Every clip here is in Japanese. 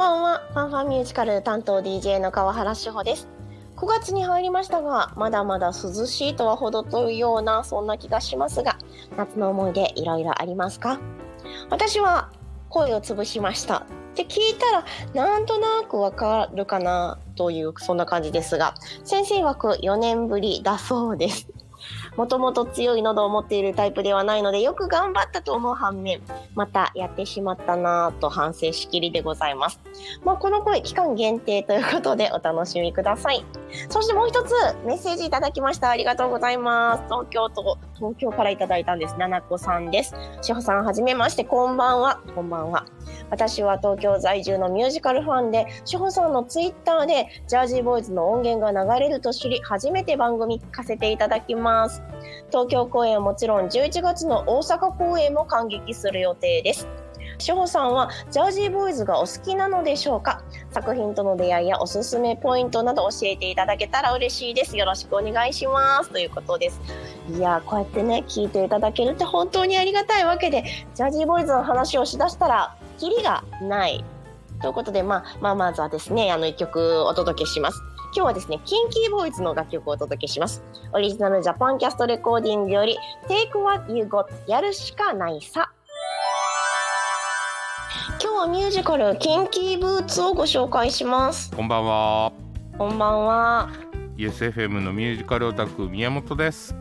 ばんは。ファンファンミュージカル担当 DJ の川原志保です。9月に入りましたが、まだまだ涼しいとは程遠いような、そんな気がしますが、夏の思い出いろいろありますか？私は声を潰しました。って聞いたら、なんとなくわかるかなという、そんな感じですが、先生枠4年ぶりだそうです。もともと強い喉を持っているタイプではないのでよく頑張ったと思う反面またやってしまったなぁと反省しきりでございます、まあ、この声期間限定ということでお楽しみください。そしてもう一つメッセージいただきました。ありがとうございます。東京都東京からいただいたんです。ななこさんです。しほさんはじめまして。こんばんは。こんばんは。私は東京在住のミュージカルファンで志保さんのツイッターでジャージーボーイズの音源が流れると知り初めて番組聞かせていただきます。東京公演はもちろん11月の大阪公演も感激する予定です。志保さんはジャージーボーイズがお好きなのでしょうか？作品との出会いやおすすめポイントなど教えていただけたら嬉しいです。よろしくお願いします。ということです。いやこうやってね聞いていただけるって本当にありがたいわけでジャージーボーイズの話をしだしたらキリがないということで、まあ、まあ、まずはですね、あの、一曲お届けします。今日はですね、キンキーボーイズの楽曲をお届けします。オリジナルジャパンキャストレコーディングより、Take What You Got やるしかないさ。今日はミュージカル、キンキーブーツをご紹介します。こんばんは。こんばんは。USFM のミュージカルオタク宮本です。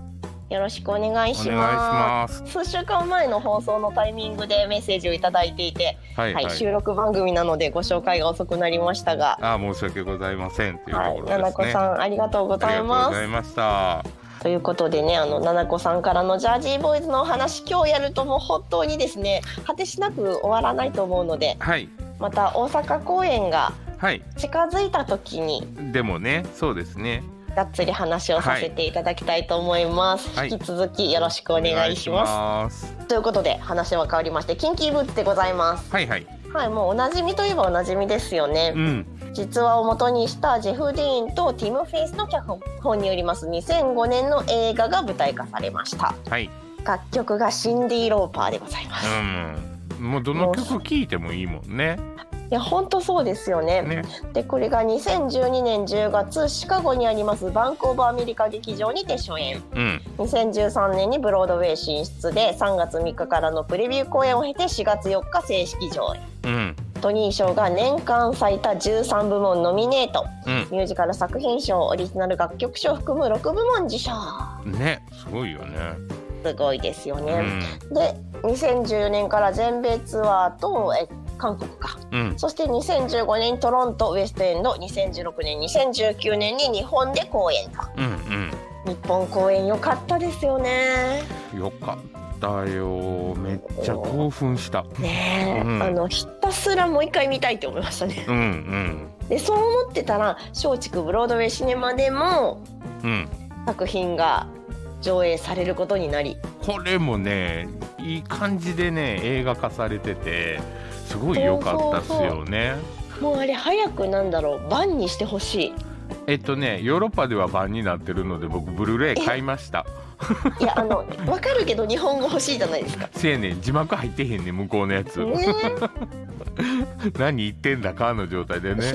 よろしくお願いしします。ます。数週間前の放送のタイミングでメッセージをいただいていて、はい、はいはい。収録番組なのでご紹介が遅くなりましたが、あー申し訳ございませんというとはい、ころですね。ななこさんありがとうごありがとうざいますござ。いました。ということでねあのななこさんからのジャージーボーイズのお話今日やるともう本当にですね果てしなく終わらないと思うのではいまた大阪公演がはい。近づいた時にでもね、そうですね。がっつり話をさせていただきたいと思います、はい引き続きよろしくお願いしますますということで話は変わりましてキンキーブーツでございますはいはい。はいもうおなじみといえばおなじみですよね、うん。実話を元にしたジェフ・ディーンとティム・フェイスの脚本によります2005年の映画が舞台化されましたはい。楽曲がシンディ・ローパーでございます、うん。もうどの曲聴いてもいいもんね。いや本当そうですよねね。でこれが2012年10月シカゴにありますバンク・オブ・アメリカ劇場にて初演うん。2013年にブロードウェイ進出で3月3日からのプレビュー公演を経て4月4日正式上演うん。トニー賞が年間最多13部門ノミネートうミュージカル作品賞オリジナル楽曲賞を含む6部門受賞ん。ね。すごいよね。すごいですようね、ん。で2014年から全米ツアーとえ韓国かうん。そして2015年にトロントウエストエンド2016年2019年に日本で公演とうん。日本公演良かったですよねうん。よかったよ。めっちゃ興奮した。ねえ、うんあのひたすらもう一回見たいって思いましたねうんうん。でそう思ってたら松竹ブロードウェイシネマでもうん。作品が上映されることになりこれもねいい感じでね映画化されててすごい良かったっすよね。もうあれ早くなんだろう。バンにしてほしい。えっとねヨーロッパでは版になってるので僕ブルーレイ買いました。いやあのわかるけど日本語欲しいじゃないですか。せやねん。字幕入ってへんねん向こうのやつ、ね。何言ってんだかの状態でね。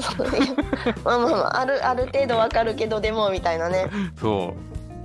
まあまあまああるある程度わかるけどでもみたいなね。そ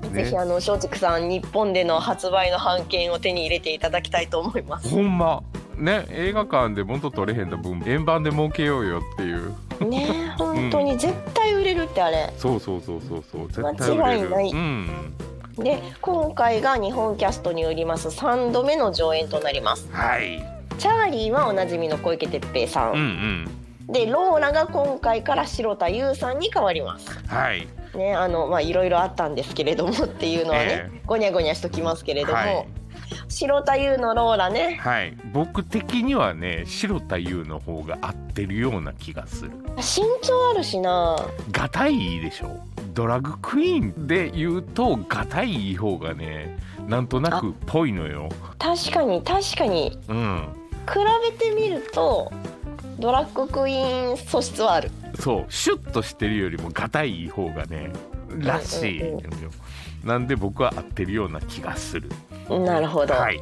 う。ね。ぜひあの松竹さん日本での発売の版権を手に入れていただきたいと思います。ほんまね映画館で元取れへんだ分円盤で儲けようよっていう。ねえ本当に絶対売れるってあれ。そうそうそうそうそう絶対売れる。間違いないうん。で今回が日本キャストによります3度目の上演となります。はい。チャーリーはおなじみの小池徹平さうんん。うん。でローラが今回から白田優さんに変わります。はい。ねあのまあいろいろあったんですけれどもっていうのはね、えごにゃごにゃしときますけれども、はい白田優のローラね。はい。僕的にはね白田優の方が合ってるような気がする。身長あるしな。がたいでしょ？ドラッグクイーンで言うとがたい方がねなんとなくぽいのよ。確かに確かに。うん。比べてみるとドラッグクイーン素質はある。そう。シュッとしてるよりもがたい方がねらしいのよ、なんで僕は合ってるような気がするなるほど、はい。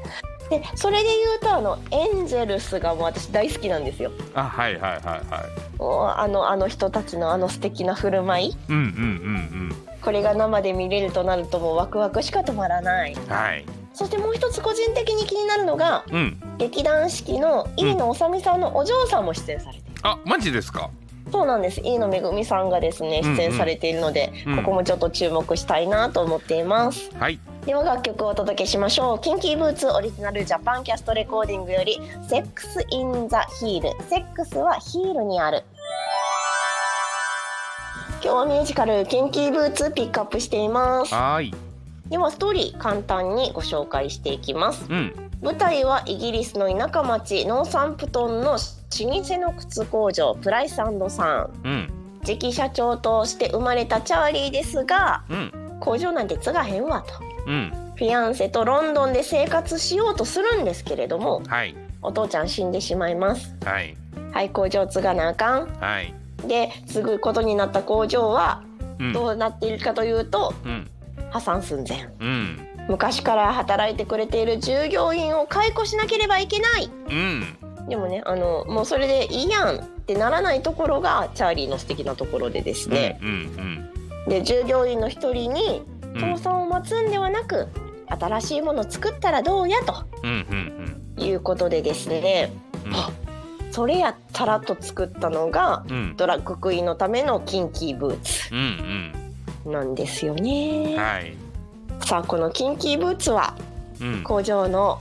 でそれで言うとあのエンジェルスがもう私大好きなんですよ。あはいはいはいはおあのあの人たちのあの素敵な振る舞い。うんうんうんこれが生で見れるとなるともうワクワクしか止まらない。うんはい。そしてもう一つ個人的に気になるのがうん。劇団四季の飯野治美さんのお嬢さんも出演されている、あマジですか？そうなんです。飯野めぐみさんがですねうんうん。出演されているので、うん。ここもちょっと注目したいなと思っています。はいでは楽曲をお届けしましょう。キンキーブーツオリジナルジャパンキャストレコーディングよりセックスインザヒール。セックスはヒールにある。今日はミュージカルキンキーブーツピックアップしています。はーい。ではストーリー簡単にご紹介していきます。うん。舞台はイギリスの田舎町ノーサンプトンの老舗の靴工場プライスさんうん。次期社長として生まれたチャーリーですがうん。工場なんて継がへんわとうん。フィアンセとロンドンで生活しようとするんですけれどもはい。お父ちゃん死んでしまいます。はい。はい工場継がなあかん。はい。で継ぐことになった工場はうん。どうなっているかというとうん。破産寸前。うん。昔から働いてくれている従業員を解雇しなければいけない。うん。でもねあのもうそれでいいやんってならないところがチャーリーの素敵なところでですね、うんうんで従業員の一人にうん倒産を待つんではなく、新しいものを作ったらどうやとうんうんうん。いうことでですね。うん。あそれやったらと作ったのがうん。ドラッグクイーンのためのキンキーブーツ。うんなんですようんね。はい。さあこのキンキーブーツはうん。工場の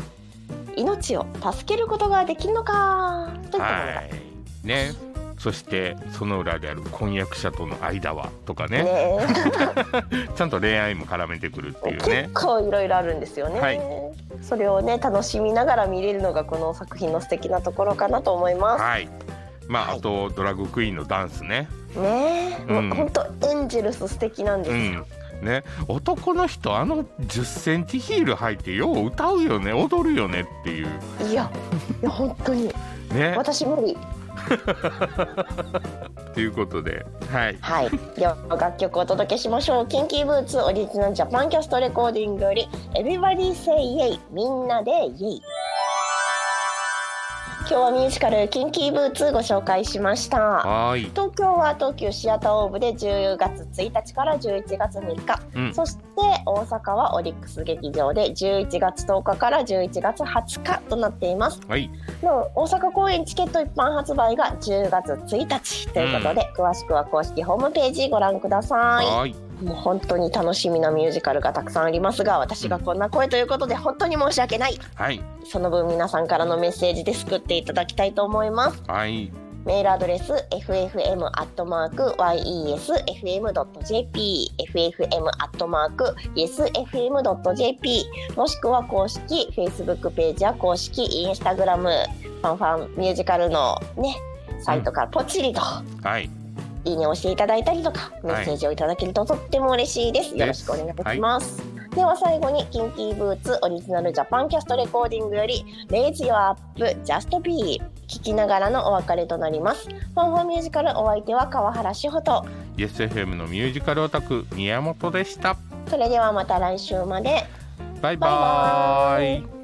命を助けることができるのかといったものだ。はい。ねそしてその裏である婚約者との間はとかね。ね ちゃんと恋愛も絡めてくるっていうね。結構いろいろあるんですよね、はい。それをね楽しみながら見れるのがこの作品の素敵なところかなと思いまはい。まあ、はい。あとドラッグクイーンのダンスね。すねえ、うん。もう本当エンジェルス素敵なんでうすよ、ん。ね。男の人あの1 0ンチヒール履いてよう歌うよね。踊るよねっていう。いやいや本当に。ね。私無理ということで。はい。はい。では楽曲をお届けしましょう。キンキーブーツオリジナルジャパンキャストレコーディングより Everybody Say Yay みんなでイエイ。今日はミュージカルキンキーブーツご紹介しました。はーい。東京は東急シアターオーブで10月1日から11月3日、うん。そして大阪はオリックス劇場で11月10日から11月20日となっています。はい。の大阪公演チケット一般発売が10月1日ということで、詳しくは公式ホームページご覧くださはい。ーいいもう本当に楽しみなミュージカルがたくさんありますが私がこんな声ということで本当に申し訳ない。はい。その分皆さんからのメッセージで救っていただきたいと思います。はい。メールアドレス ffm.yesfm.jp ffm.yesfm.jp もしくは公式 Facebook ページや公式 Instagram ファンファンミュージカルのねサイトからポチリと。はいいいねを押していただいたりとかメッセージをいただけるととっても嬉しいです。よろしくお願いします。では最後にキンキーブーツオリジナルジャパンキャストレコーディングより Raise Your Up Just Be 聞きながらのお別れとなります。ファンファンミュージカルお相手は川原志穂と。YesFM のミュージカルオタク宮本でした。それではまた来週まで。バイバーイ